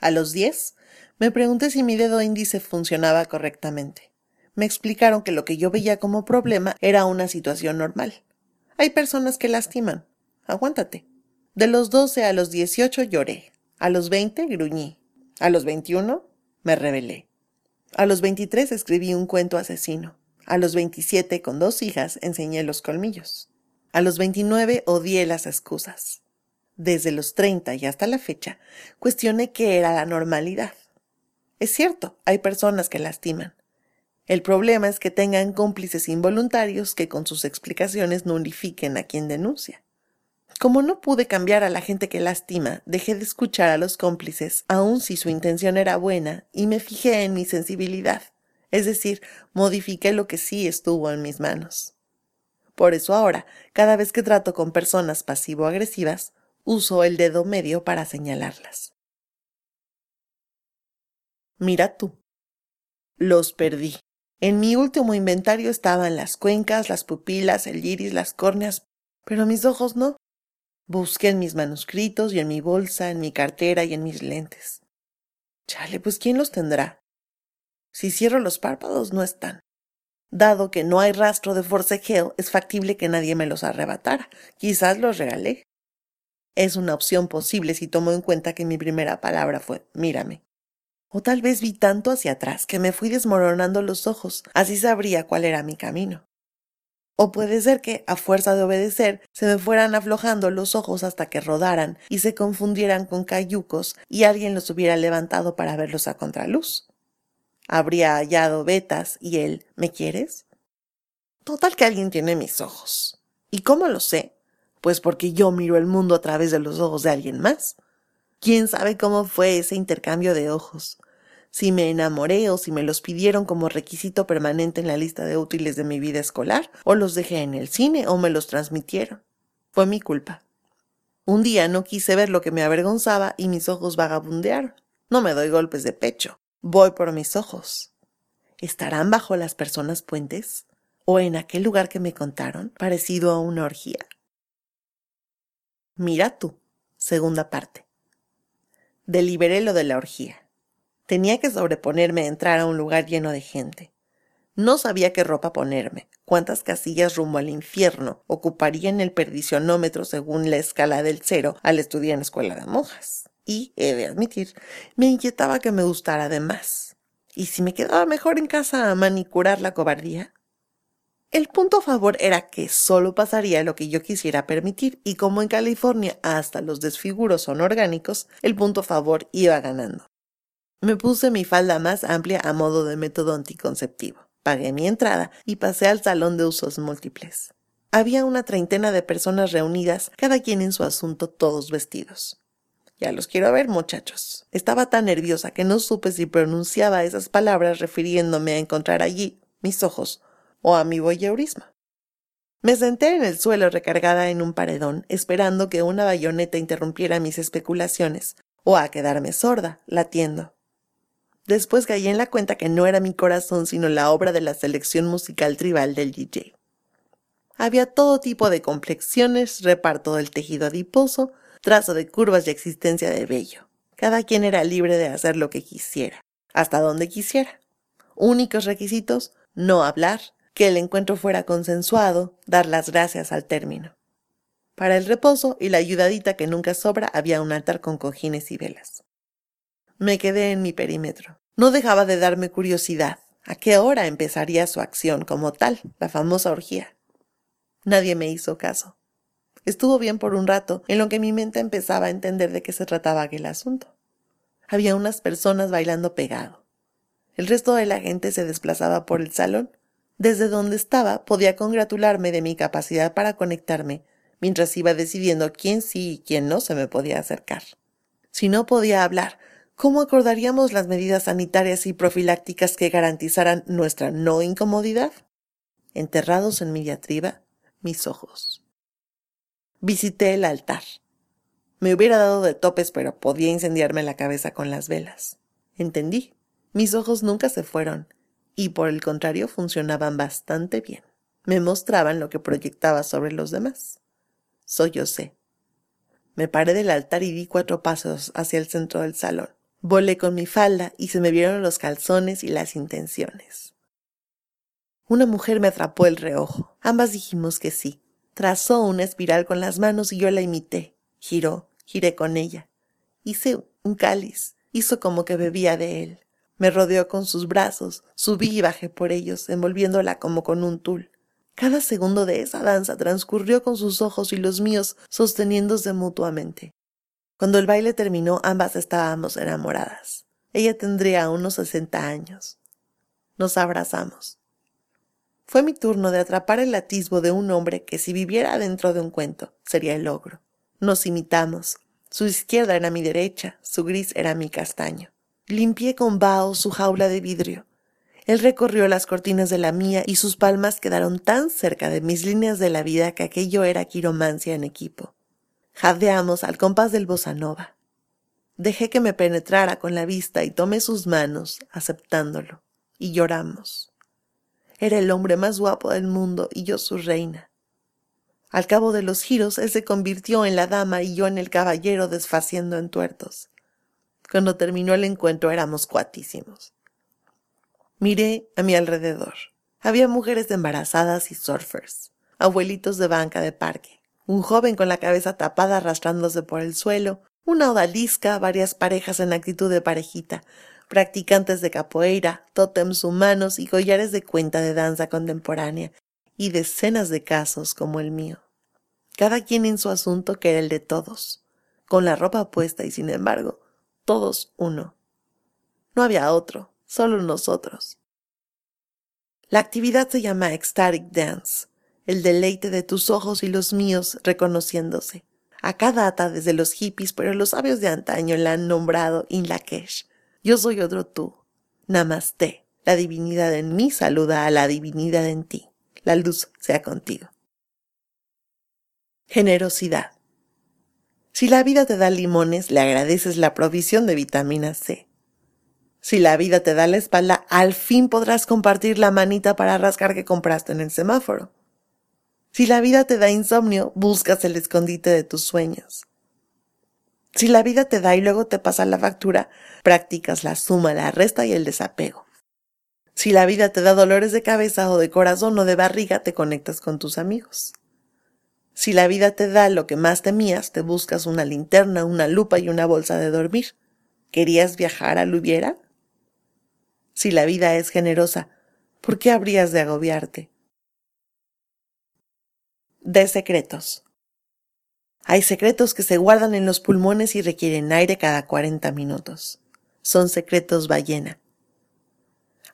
A los diez me pregunté si mi dedo índice funcionaba correctamente. Me explicaron que lo que yo veía como problema era una situación normal. Hay personas que lastiman. Aguántate. De los 12 a los 18 lloré. A los 20 gruñí. A los 21 me rebelé. A los 23 escribí un cuento asesino. A los 27, con dos hijas, enseñé los colmillos. A los 29 odié las excusas. Desde los 30 y hasta la fecha, cuestioné qué era la normalidad. Es cierto, hay personas que lastiman. El problema es que tengan cómplices involuntarios que con sus explicaciones nulifiquen a quien denuncia. Como no pude cambiar a la gente que lastima, dejé de escuchar a los cómplices, aun si su intención era buena, y me fijé en mi sensibilidad, es decir, modifiqué lo que sí estuvo en mis manos. Por eso ahora, cada vez que trato con personas pasivo-agresivas, uso el dedo medio para señalarlas. Mira tú. Los perdí. En mi último inventario estaban las cuencas, las pupilas, el iris, las córneas, pero mis ojos no. Busqué en mis manuscritos y en mi bolsa, en mi cartera y en mis lentes. Chale, pues ¿quién los tendrá? Si cierro los párpados, no están. Dado que no hay rastro de forcejeo, es factible que nadie me los arrebatara. Quizás los regalé. Es una opción posible si tomo en cuenta que mi primera palabra fue mírame. O tal vez vi tanto hacia atrás que me fui desmoronando los ojos, así sabría cuál era mi camino. O puede ser que, a fuerza de obedecer, se me fueran aflojando los ojos hasta que rodaran y se confundieran con cayucos y alguien los hubiera levantado para verlos a contraluz. Habría hallado vetas y él, ¿me quieres? Total que alguien tiene mis ojos. ¿Y cómo lo sé? Pues porque yo miro el mundo a través de los ojos de alguien más. ¿Quién sabe cómo fue ese intercambio de ojos? Si me enamoré o si me los pidieron como requisito permanente en la lista de útiles de mi vida escolar, o los dejé en el cine o me los transmitieron. Fue mi culpa. Un día no quise ver lo que me avergonzaba y mis ojos vagabundearon. No me doy golpes de pecho. Voy por mis ojos. ¿Estarán bajo las personas puentes? ¿O en aquel lugar que me contaron, parecido a una orgía? Mira tú. Segunda parte. Deliberé lo de la orgía. Tenía que sobreponerme a entrar a un lugar lleno de gente. No sabía qué ropa ponerme, cuántas casillas rumbo al infierno ocuparía en el perdicionómetro según la escala del cero al estudiar en escuela de monjas. Y, he de admitir, me inquietaba que me gustara de más. ¿Y si me quedaba mejor en casa a manicurar la cobardía? El punto a favor era que solo pasaría lo que yo quisiera permitir y como en California hasta los desfiguros son orgánicos, el punto a favor iba ganando. Me puse mi falda más amplia a modo de método anticonceptivo. Pagué mi entrada y pasé al salón de usos múltiples. Había una treintena de personas reunidas, cada quien en su asunto, todos vestidos. Ya los quiero ver, muchachos. Estaba tan nerviosa que no supe si pronunciaba esas palabras refiriéndome a encontrar allí mis ojos o a mi voyeurismo. Me senté en el suelo recargada en un paredón, esperando que una bayoneta interrumpiera mis especulaciones, o a quedarme sorda, latiendo. Después caí en la cuenta que no era mi corazón sino la obra de la selección musical tribal del DJ. Había todo tipo de complexiones, reparto del tejido adiposo, trazo de curvas y existencia de vello. Cada quien era libre de hacer lo que quisiera, hasta donde quisiera. Únicos requisitos, no hablar, que el encuentro fuera consensuado, dar las gracias al término. Para el reposo y la ayudadita que nunca sobra había un altar con cojines y velas. Me quedé en mi perímetro. No dejaba de darme curiosidad. ¿A qué hora empezaría su acción como tal, la famosa orgía? Nadie me hizo caso. Estuvo bien por un rato, en lo que mi mente empezaba a entender de qué se trataba aquel asunto. Había unas personas bailando pegado. El resto de la gente se desplazaba por el salón. Desde donde estaba podía congratularme de mi capacidad para conectarme, mientras iba decidiendo quién sí y quién no se me podía acercar. Si no podía hablar, ¿cómo acordaríamos las medidas sanitarias y profilácticas que garantizaran nuestra no incomodidad? Enterrados en mi diatriba, mis ojos. Visité el altar. Me hubiera dado de topes, pero podía incendiarme la cabeza con las velas. Entendí. Mis ojos nunca se fueron, y por el contrario funcionaban bastante bien. Me mostraban lo que proyectaba sobre los demás. Soy yo sé. Me paré del altar y di cuatro pasos hacia el centro del salón. Volé con mi falda y se me vieron los calzones y las intenciones. Una mujer me atrapó el reojo. Ambas dijimos que sí. Trazó una espiral con las manos y yo la imité. Giró, giré con ella. Hice un cáliz. Hizo como que bebía de él. Me rodeó con sus brazos, subí y bajé por ellos, envolviéndola como con un tul. Cada segundo de esa danza transcurrió con sus ojos y los míos sosteniéndose mutuamente. Cuando el baile terminó, ambas estábamos enamoradas. Ella tendría unos sesenta años. Nos abrazamos. Fue mi turno de atrapar el atisbo de un hombre que si viviera dentro de un cuento sería el ogro. Nos imitamos. Su izquierda era mi derecha, su gris era mi castaño. Limpié con vaho su jaula de vidrio. Él recorrió las cortinas de la mía y sus palmas quedaron tan cerca de mis líneas de la vida que aquello era quiromancia en equipo. Jadeamos al compás del bossa nova. Dejé que me penetrara con la vista y tomé sus manos, aceptándolo, y lloramos. Era el hombre más guapo del mundo y yo su reina. Al cabo de los giros, él se convirtió en la dama y yo en el caballero desfaciendo en tuertos. Cuando terminó el encuentro éramos cuatísimos. Miré a mi alrededor. Había mujeres embarazadas y surfers, abuelitos de banca de parque, un joven con la cabeza tapada arrastrándose por el suelo, una odalisca, varias parejas en actitud de parejita, practicantes de capoeira, tótems humanos y collares de cuenta de danza contemporánea, y decenas de casos como el mío. Cada quien en su asunto que era el de todos, con la ropa puesta y sin embargo, todos uno. No había otro, solo nosotros. La actividad se llama ecstatic dance, el deleite de tus ojos y los míos reconociéndose. Acá data desde los hippies, pero los sabios de antaño la han nombrado Inlakesh. Yo soy otro tú. Namaste. La divinidad en mí saluda a la divinidad en ti. La luz sea contigo. Generosidad. Si la vida te da limones, le agradeces la provisión de vitamina C. Si la vida te da la espalda, al fin podrás compartir la manita para rascar que compraste en el semáforo. Si la vida te da insomnio, buscas el escondite de tus sueños. Si la vida te da y luego te pasa la factura, practicas la suma, la resta y el desapego. Si la vida te da dolores de cabeza o de corazón o de barriga, te conectas con tus amigos. Si la vida te da lo que más temías, te buscas una linterna, una lupa y una bolsa de dormir. ¿Querías viajar a Lubiera? Si la vida es generosa, ¿por qué habrías de agobiarte? De secretos. Hay secretos que se guardan en los pulmones y requieren aire cada 40 minutos. Son secretos ballena.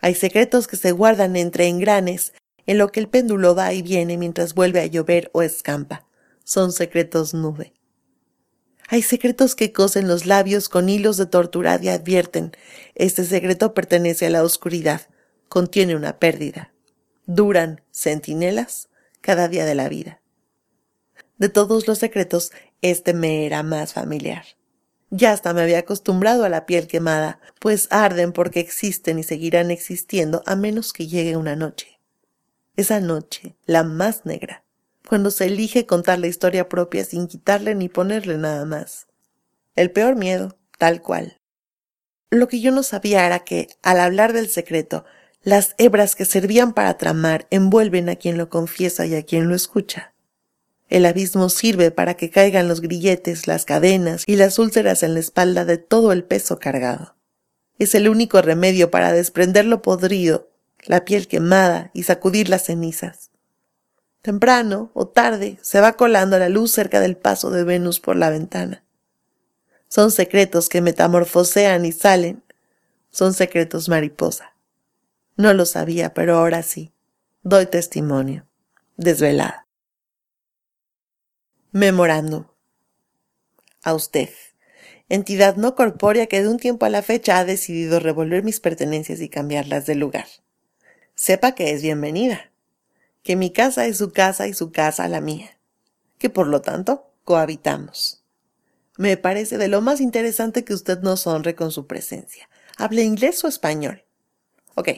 Hay secretos que se guardan entre engranes, en lo que el péndulo va y viene mientras vuelve a llover o escampa. Son secretos nube. Hay secretos que cosen los labios con hilos de tortura y advierten, este secreto pertenece a la oscuridad, contiene una pérdida. Duran centinelas cada día de la vida. De todos los secretos, este me era más familiar. Ya hasta me había acostumbrado a la piel quemada, pues arden porque existen y seguirán existiendo a menos que llegue una noche. Esa noche, la más negra, cuando se elige contar la historia propia sin quitarle ni ponerle nada más. El peor miedo, tal cual. Lo que yo no sabía era que, al hablar del secreto, las hebras que servían para tramar envuelven a quien lo confiesa y a quien lo escucha. El abismo sirve para que caigan los grilletes, las cadenas y las úlceras en la espalda de todo el peso cargado. Es el único remedio para desprender lo podrido, la piel quemada y sacudir las cenizas. Temprano o tarde se va colando la luz cerca del paso de Venus por la ventana. Son secretos que metamorfosean y salen. Son secretos mariposa. No lo sabía, pero ahora sí. Doy testimonio. Desvelada. Memorando. A usted, entidad no corpórea que de un tiempo a la fecha ha decidido revolver mis pertenencias y cambiarlas de lugar. Sepa que es bienvenida que mi casa es su casa y su casa la mía, que por lo tanto cohabitamos. Me parece de lo más interesante que usted nos honre con su presencia. ¿Hable inglés o español? Ok,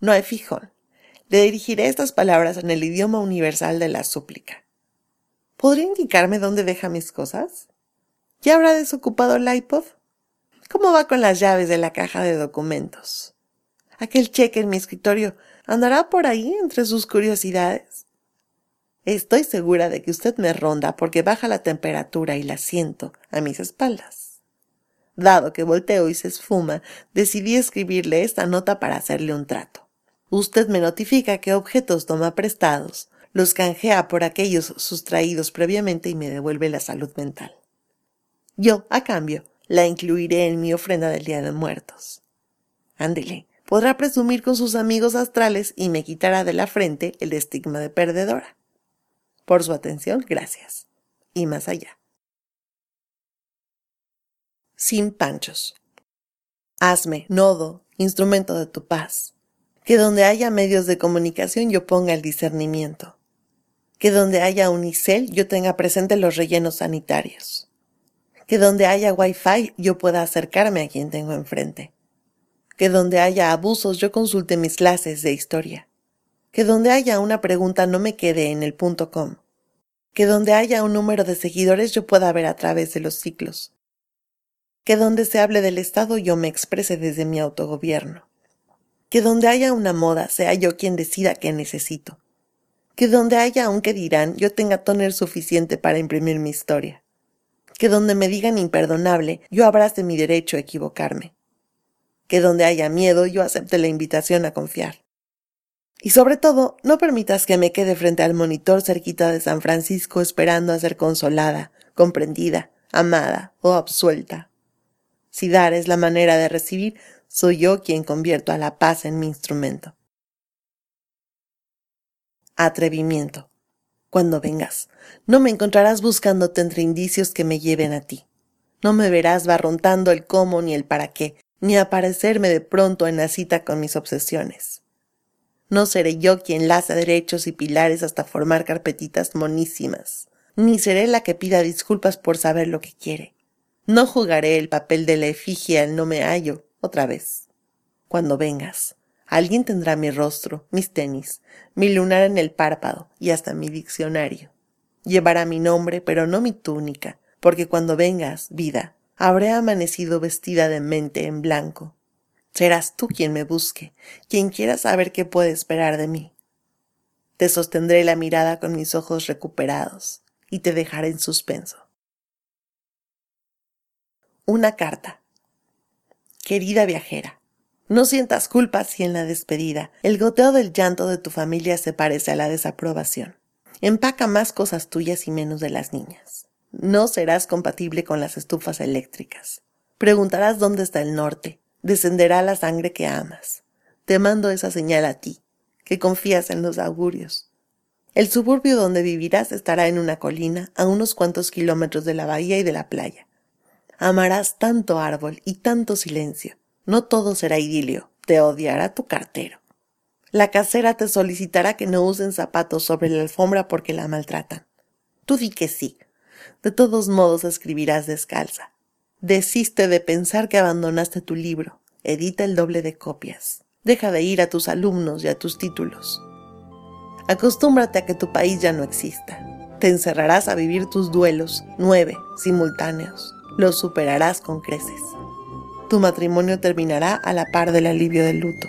no hay fijón. Le dirigiré estas palabras en el idioma universal de la súplica. ¿Podría indicarme dónde deja mis cosas? ¿Ya habrá desocupado el iPod? ¿Cómo va con las llaves de la caja de documentos? Aquel cheque en mi escritorio ¿Andará por ahí entre sus curiosidades? Estoy segura de que usted me ronda porque baja la temperatura y la siento a mis espaldas. Dado que volteo y se esfuma, decidí escribirle esta nota para hacerle un trato. Usted me notifica qué objetos toma prestados, los canjea por aquellos sustraídos previamente y me devuelve la salud mental. Yo, a cambio, la incluiré en mi ofrenda del Día de Muertos. Ándele, podrá presumir con sus amigos astrales y me quitará de la frente el estigma de perdedora. Por su atención, gracias. Y más allá. Sin panchos. Hazme, nodo, instrumento de tu paz. Que donde haya medios de comunicación yo ponga el discernimiento. Que donde haya unicel yo tenga presente los rellenos sanitarios. Que donde haya wifi yo pueda acercarme a quien tengo enfrente. Que donde haya abusos yo consulte mis clases de historia. Que donde haya una pregunta no me quede en el punto com, que donde haya un número de seguidores yo pueda ver a través de los ciclos, que donde se hable del Estado yo me exprese desde mi autogobierno, que donde haya una moda sea yo quien decida qué necesito, que donde haya un que dirán yo tenga toner suficiente para imprimir mi historia, que donde me digan imperdonable yo abrace mi derecho a equivocarme, que donde haya miedo yo acepte la invitación a confiar, y sobre todo, no permitas que me quede frente al monitor cerquita de San Francisco esperando a ser consolada, comprendida, amada o absuelta. Si dar es la manera de recibir, soy yo quien convierto a la paz en mi instrumento. Atrevimiento. Cuando vengas, no me encontrarás buscándote entre indicios que me lleven a ti. No me verás barrontando el cómo ni el para qué, ni aparecerme de pronto en la cita con mis obsesiones. No seré yo quien laza derechos y pilares hasta formar carpetitas monísimas, ni seré la que pida disculpas por saber lo que quiere. No jugaré el papel de la efigie al no me hallo otra vez. Cuando vengas, alguien tendrá mi rostro, mis tenis, mi lunar en el párpado y hasta mi diccionario. Llevará mi nombre, pero no mi túnica, porque cuando vengas, vida, habré amanecido vestida de mente en blanco, Serás tú quien me busque, quien quiera saber qué puede esperar de mí. Te sostendré la mirada con mis ojos recuperados y te dejaré en suspenso. Una carta. Querida viajera, no sientas culpa si en la despedida el goteo del llanto de tu familia se parece a la desaprobación. Empaca más cosas tuyas y menos de las niñas. No serás compatible con las estufas eléctricas. Preguntarás dónde está el norte, descenderá la sangre que amas. Te mando esa señal a ti, que confías en los augurios. El suburbio donde vivirás estará en una colina a unos cuantos kilómetros de la bahía y de la playa. Amarás tanto árbol y tanto silencio. No todo será idilio, te odiará tu cartero. La casera te solicitará que no usen zapatos sobre la alfombra porque la maltratan. Tú di que sí. De todos modos escribirás descalza. Desiste de pensar que abandonaste tu libro. Edita el doble de copias. Deja de ir a tus alumnos y a tus títulos. Acostúmbrate a que tu país ya no exista. Te encerrarás a vivir tus duelos, nueve, simultáneos. Los superarás con creces. Tu matrimonio terminará a la par del alivio del luto.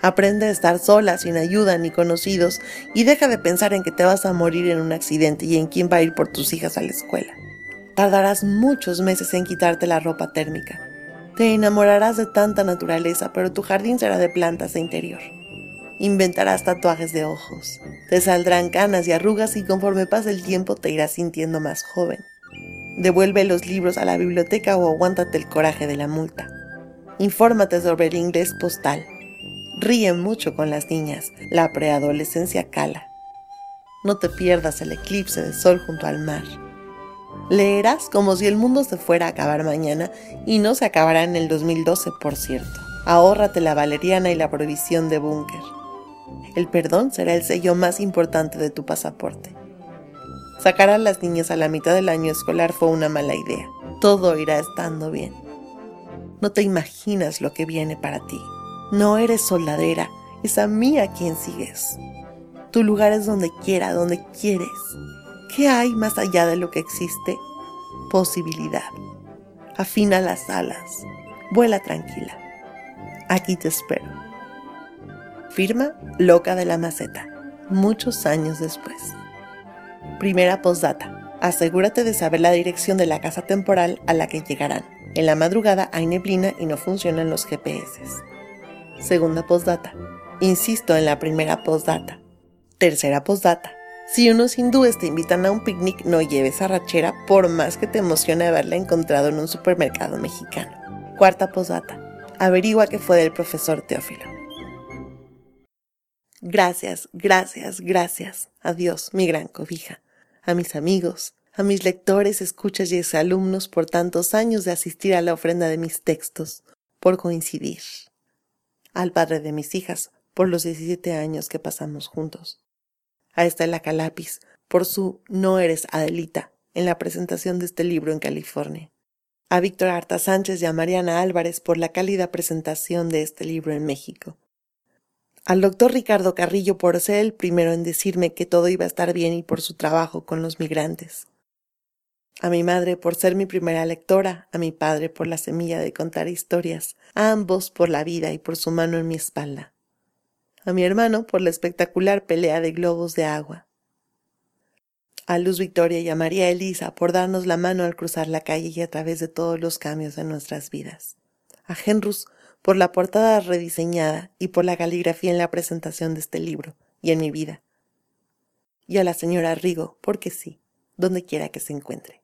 Aprende a estar sola, sin ayuda ni conocidos, y deja de pensar en que te vas a morir en un accidente y en quién va a ir por tus hijas a la escuela. Tardarás muchos meses en quitarte la ropa térmica. Te enamorarás de tanta naturaleza, pero tu jardín será de plantas de interior. Inventarás tatuajes de ojos. Te saldrán canas y arrugas y conforme pase el tiempo te irás sintiendo más joven. Devuelve los libros a la biblioteca o aguántate el coraje de la multa. Infórmate sobre el inglés postal. Ríe mucho con las niñas. La preadolescencia cala. No te pierdas el eclipse de sol junto al mar. Leerás como si el mundo se fuera a acabar mañana y no se acabará en el 2012, por cierto. Ahórrate la valeriana y la provisión de búnker. El perdón será el sello más importante de tu pasaporte. Sacar a las niñas a la mitad del año escolar fue una mala idea. Todo irá estando bien. No te imaginas lo que viene para ti. No eres soldadera, es a mí a quien sigues. Tu lugar es donde quiera, donde quieres. ¿Qué hay más allá de lo que existe? Posibilidad. Afina las alas. Vuela tranquila. Aquí te espero. Firma Loca de la Maceta, muchos años después. Primera postdata. Asegúrate de saber la dirección de la casa temporal a la que llegarán. En la madrugada hay neblina y no funcionan los GPS. Segunda postdata. Insisto en la primera postdata. Tercera postdata. Si unos hindúes te invitan a un picnic, no lleves arrachera por más que te emocione haberla encontrado en un supermercado mexicano. Cuarta postdata. Averigua que fue del profesor Teófilo. Gracias, gracias, gracias. Adiós, mi gran cobija. A mis amigos, a mis lectores, escuchas y exalumnos por tantos años de asistir a la ofrenda de mis textos, por coincidir. Al padre de mis hijas, por los 17 años que pasamos juntos. A Estela Calapis, por su No eres Adelita, en la presentación de este libro en California. A Víctor Arta Sánchez y a Mariana Álvarez por la cálida presentación de este libro en México al doctor Ricardo Carrillo por ser el primero en decirme que todo iba a estar bien y por su trabajo con los migrantes. A mi madre por ser mi primera lectora, a mi padre por la semilla de contar historias, a ambos por la vida y por su mano en mi espalda. A mi hermano por la espectacular pelea de globos de agua. A Luz Victoria y a María Elisa por darnos la mano al cruzar la calle y a través de todos los cambios de nuestras vidas. A Henrus por la portada rediseñada y por la caligrafía en la presentación de este libro y en mi vida. Y a la señora Rigo, porque sí, donde quiera que se encuentre.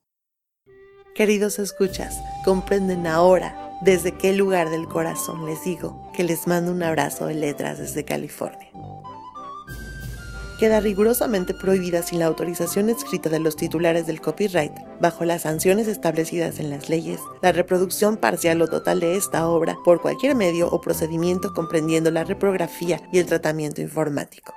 Queridos escuchas, comprenden ahora desde qué lugar del corazón les digo que les mando un abrazo de letras desde California queda rigurosamente prohibida sin la autorización escrita de los titulares del copyright, bajo las sanciones establecidas en las leyes, la reproducción parcial o total de esta obra por cualquier medio o procedimiento comprendiendo la reprografía y el tratamiento informático.